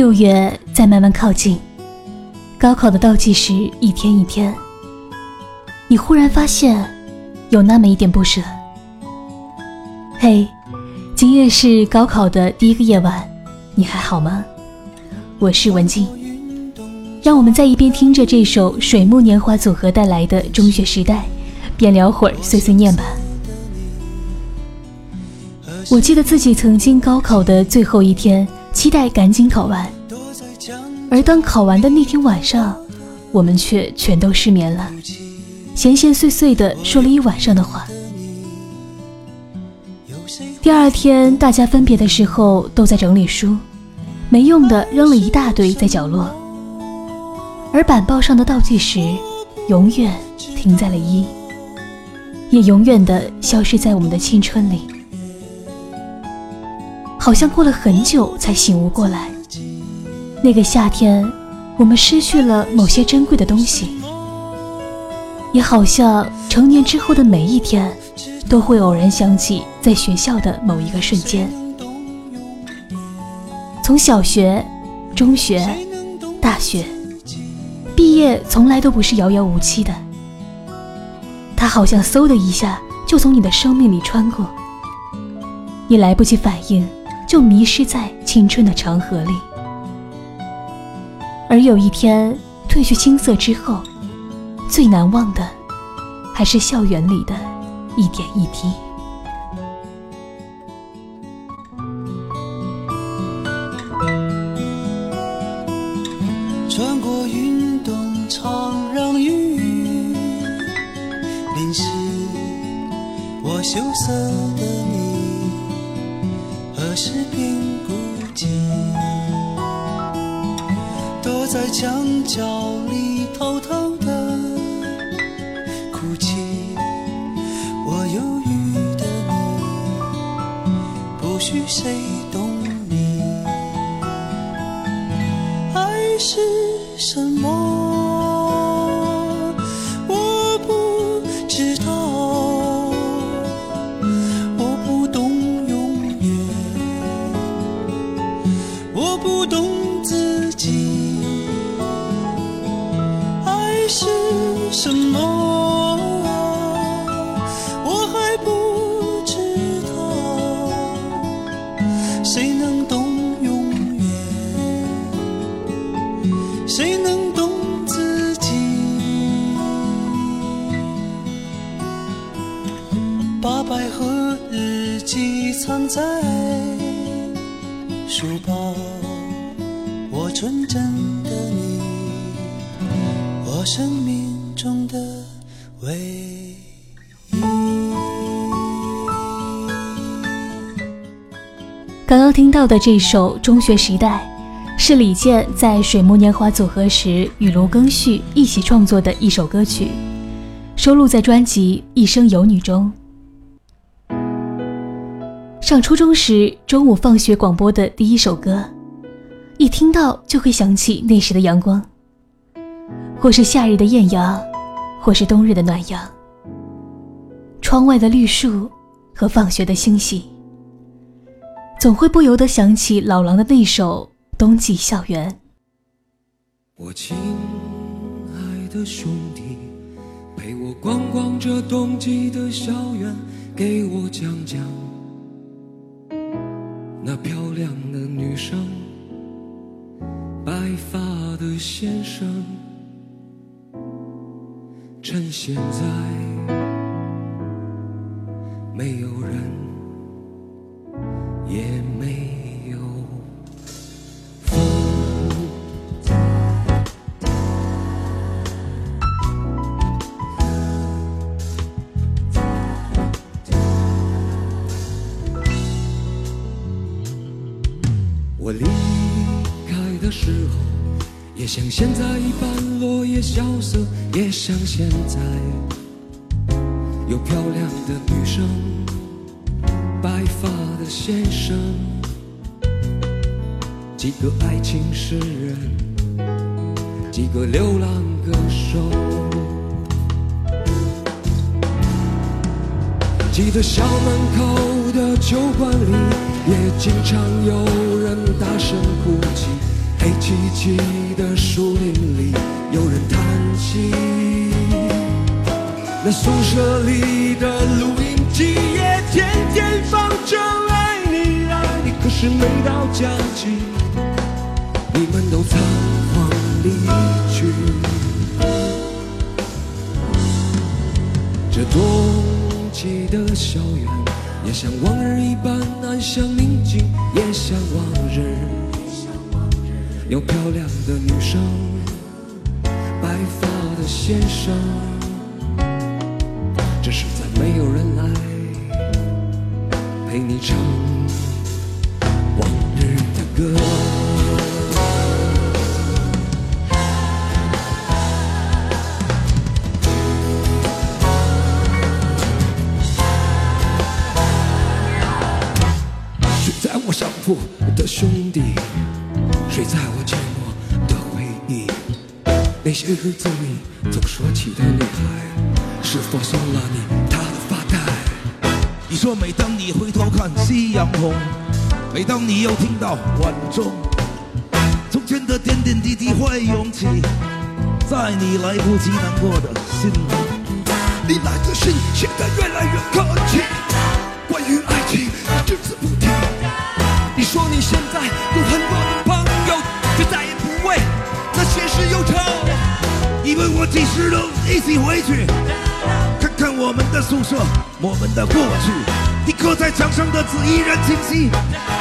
六月在慢慢靠近，高考的倒计时一天一天。你忽然发现，有那么一点不舍。嘿，今夜是高考的第一个夜晚，你还好吗？我是文静，让我们在一边听着这首水木年华组合带来的《中学时代》，边聊会儿碎碎念吧。我记得自己曾经高考的最后一天，期待赶紧考完，而当考完的那天晚上，我们却全都失眠了，闲闲碎碎的说了一晚上的话。第二天大家分别的时候，都在整理书。没用的扔了一大堆在角落，而板报上的倒计时永远停在了一，也永远的消失在我们的青春里。好像过了很久才醒悟过来，那个夏天，我们失去了某些珍贵的东西，也好像成年之后的每一天，都会偶然想起在学校的某一个瞬间。从小学、中学、大学，毕业从来都不是遥遥无期的。它好像嗖的一下就从你的生命里穿过，你来不及反应，就迷失在青春的长河里。而有一天褪去青涩之后，最难忘的，还是校园里的一点一滴。穿过运动场，让雨淋湿我羞涩的，何时变孤寂？躲在墙角里偷偷的哭泣。我忧郁的你，不许谁懂你。爱是什么？我不懂自己。爱是什么？我还不知道。谁能懂永远？谁能懂自己？把百合日记藏在书包。纯真的你，我生命中的唯一。刚刚听到的这首《中学时代》，是李健在水木年华组合时与卢庚戌一起创作的一首歌曲，收录在专辑《一生有你》中。上初中时，中午放学广播的第一首歌，一听到就会想起那时的阳光，或是夏日的艳阳，或是冬日的暖阳。窗外的绿树和放学的星星，总会不由得想起老狼的那首《冬季校园》。我亲爱的兄弟，陪我逛逛这冬季的校园，给我讲讲。那漂亮的女生，白发的先生，趁现在没有人，也没有。我离的时候，也像现在一般落叶萧瑟，也像现在有漂亮的女生，白发的先生，几个爱情诗人，几个流浪歌手，记得校门口的酒馆里，也经常有人。大声哭泣，黑漆漆的树林里，有人叹息。那宿舍里的录音机也天天放着爱你爱你，可是每到假期，你们都仓皇离去。这冬季的校园，也像往日一般安详宁静，也像往日。有漂亮的女生，白发的先生，只是再没有人来陪你唱往日的歌。睡在我上铺的兄弟，睡在我寂寞的回忆。那些日子里总说起的女孩，是否送了你她的发带？你说每当你回头看夕阳红，每当你又听到晚钟，从前的点点滴滴会涌起，在你来不及难过的心里。你来的信写得越来越客气，关于爱情只字不提。你说你现在有很多的朋忧愁。你问我几时能一起回去，看看我们的宿舍，我们的过去。你刻在墙上的字依然清晰，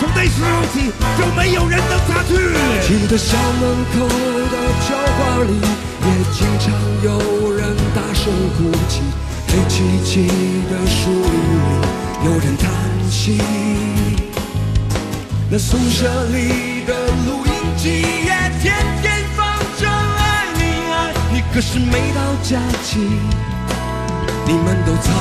从那时候起就没有人能擦去。记得校门口的酒馆里，也经常有人大声哭泣。黑漆漆的树林里，有人叹息。那宿舍里的录音机也天天，可是每到假期，你们都仓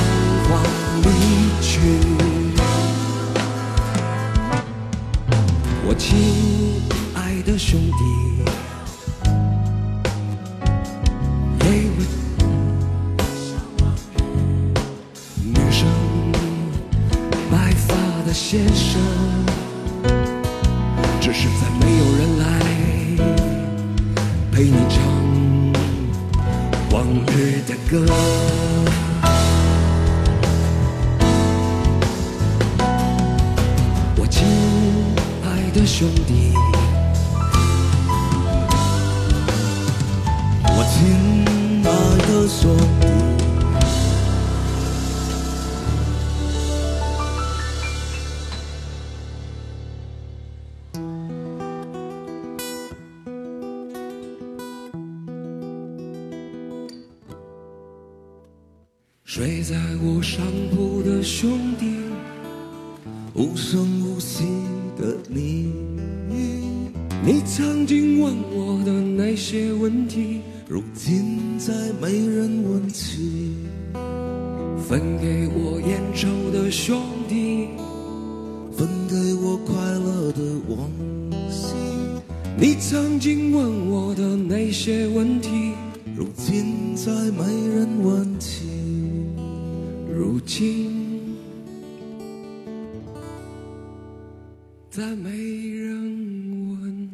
爱的兄弟。睡在我上铺的兄弟，无声无息的你，你曾经问我的那些问题，如今再没人往昔，你曾经问我的那些问题，如今再没人问起。如今。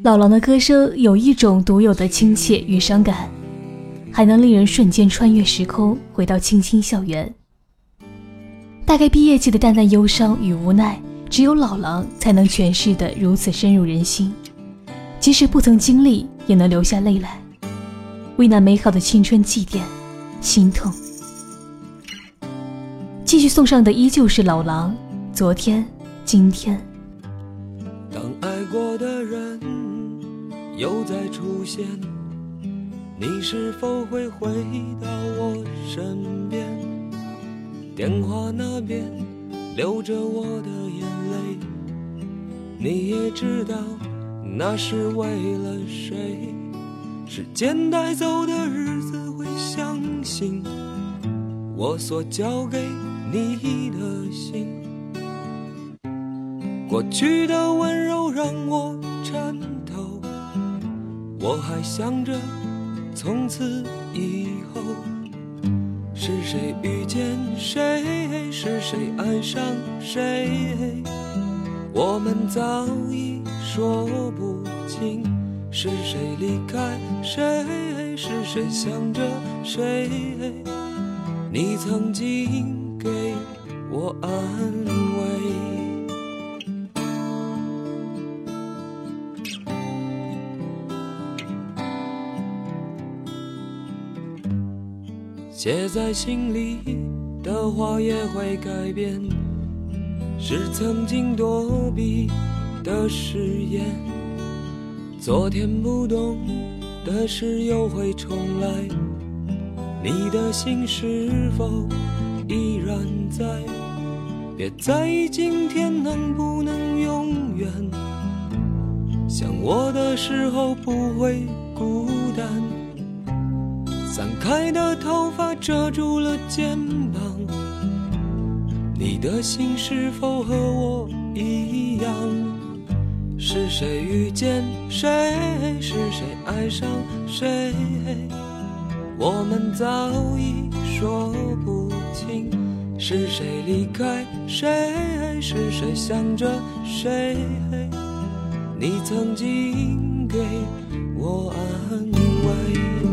老狼的歌声有一种独有的亲切与伤感，还能令人瞬间穿越时空，回到青青校园。大概毕业季的淡淡忧伤与无奈，只有老狼才能诠释得如此深入人心。即使不曾经历，也能流下泪来，为那美好的青春祭奠、心痛。继续送上的依旧是老狼，昨天、今天。当爱过的人又再出现，你是否会回到我身边？电话那边流着我的眼，你也知道那是为了谁？时间带走的日子会相信我所交给你的心。过去的温柔让我颤抖，我还想着从此以后是谁遇见谁，是谁爱上谁，我们早已说不清是谁离开谁？是谁想着谁？你曾经给我安慰。写在心里的话也会改变，是曾经躲避的誓言。昨天不懂的事又会重来，你的心是否依然在？别在意今天能不能永远，想我的时候不会孤单。散开的头发遮住了肩膀，你的心是否和我一样？是谁遇见谁？是谁爱上谁？我们早已说不清。是谁离开谁？是谁想着谁？你曾经给我安慰。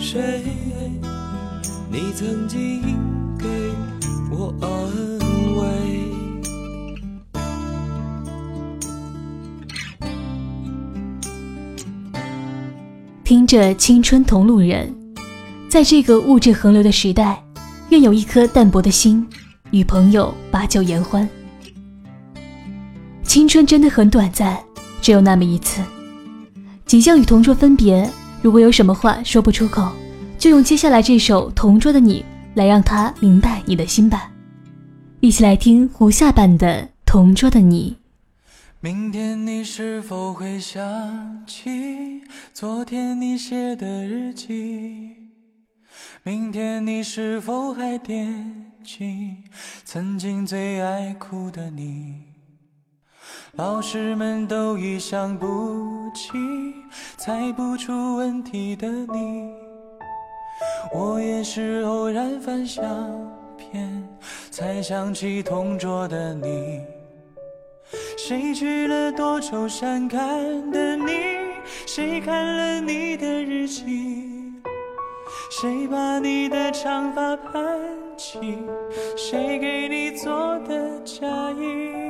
谁？你曾经给我安慰。听着青春同路人，在这个物质横流的时代，愿有一颗淡泊的心，与朋友把酒言欢。青春真的很短暂，只有那么一次。即将与同桌分别，如果有什么话说不出口，就用接下来这首《同桌的你》来让他明白你的心吧。一起来听胡夏版的《同桌的你》。明天你是否会想起昨天你写的日记？明天你是否还惦记曾经最爱哭的你？老师们都已想不起猜不出问题的你，我也是偶然翻相片才想起同桌的你。谁去了多愁善感的你？谁看了你的日记？谁把你的长发盘起？谁给你做的嫁衣？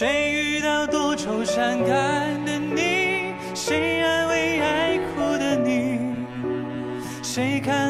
谁遇到多愁善感的你？谁安慰爱哭的你？谁看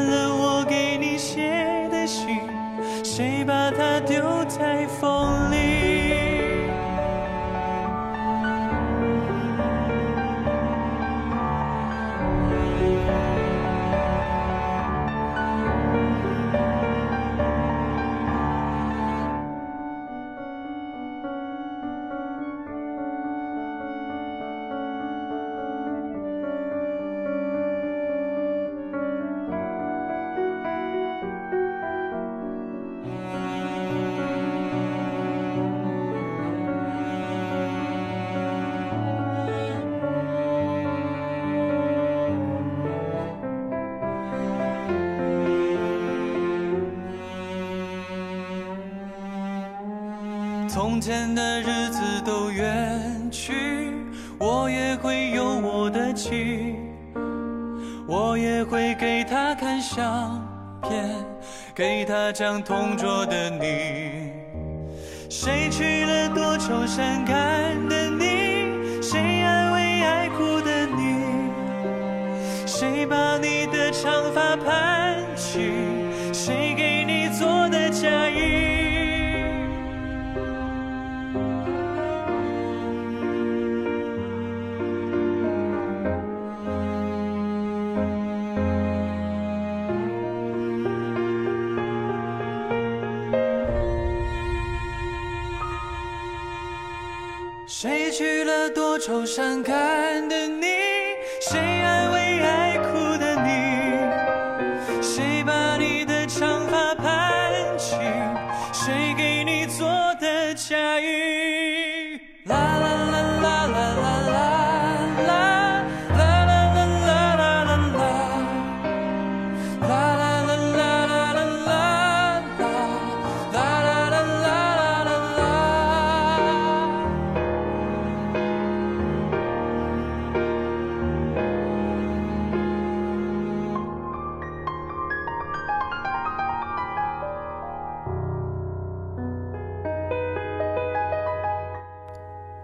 前的日子都远去，我也会有我的情，我也会给他看相片，给他讲同桌的你。谁去了多愁善感愁善感的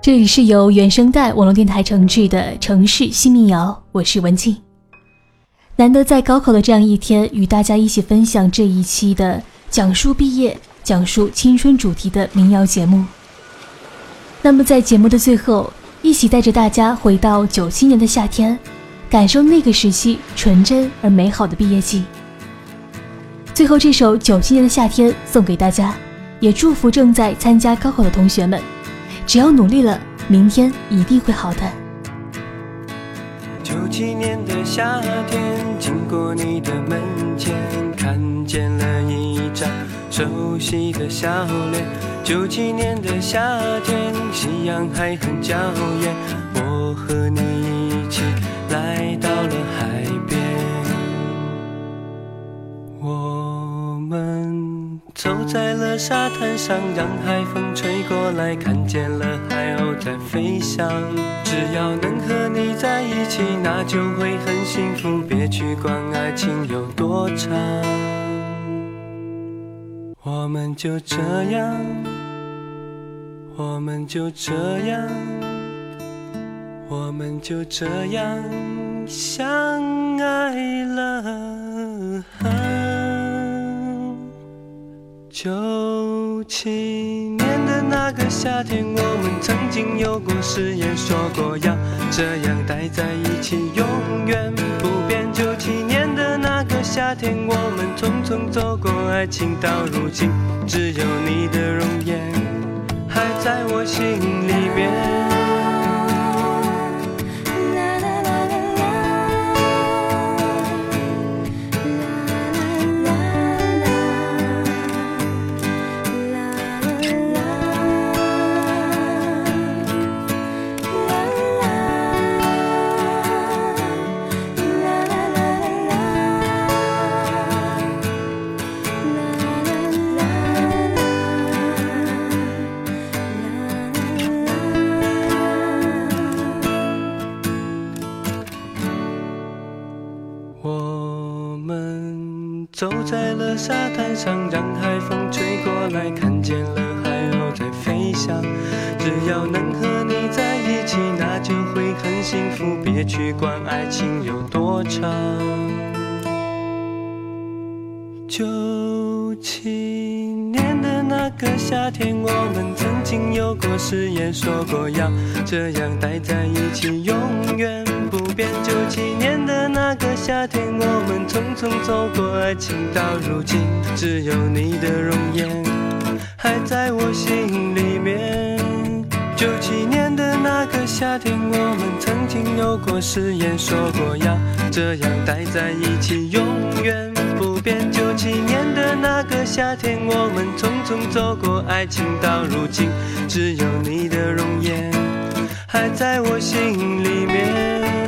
这里是由原声带网络电台承制的城市新民谣，我是文静。难得在高考的这样一天，与大家一起分享这一期的讲述毕业、讲述青春主题的民谣节目。那么在节目的最后，一起带着大家回到九七年的夏天，感受那个时期纯真而美好的毕业季。最后这首《九七年的夏天》送给大家，也祝福正在参加高考的同学们。只要努力了，明天一定会好的。九七年的夏天，经过你的门前，看见了一张熟悉的笑脸。九七年的夏天，夕阳还很娇艳，我和你一起来到了海走在了沙滩上，让海风吹过来，看见了海鸥在飞翔。只要能和你在一起，那就会很幸福。别去管爱情有多长，我们就这样，我们就这样，我们就这样相爱了。九七年的那个夏天，我们曾经有过誓言，说过要这样待在一起，永远不变。九七年的那个夏天，我们匆匆走过爱情，到如今，只有你的容颜还在我心里面。去管爱情有多长。九七年的那个夏天，我们曾经有过誓言，说过要这样待在一起，永远不变。九七年的那个夏天，我们匆匆走过爱情，到如今，只有你的容颜还在我心里面。九七年的那个夏天，我们曾经有过誓言，说过要这样待在一起，永远不变。九七年的那个夏天，我们匆匆走过爱情，到如今，只有你的容颜还在我心里面。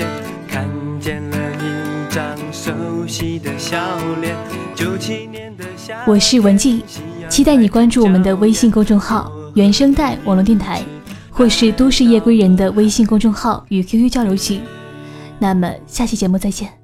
前，看见了一张熟悉的笑脸。九七年的我是文静，期待你关注我们的微信公众号“原声带网络电台”，或是“都市夜归人”的微信公众号与 QQ 交流群。那么，下期节目再见。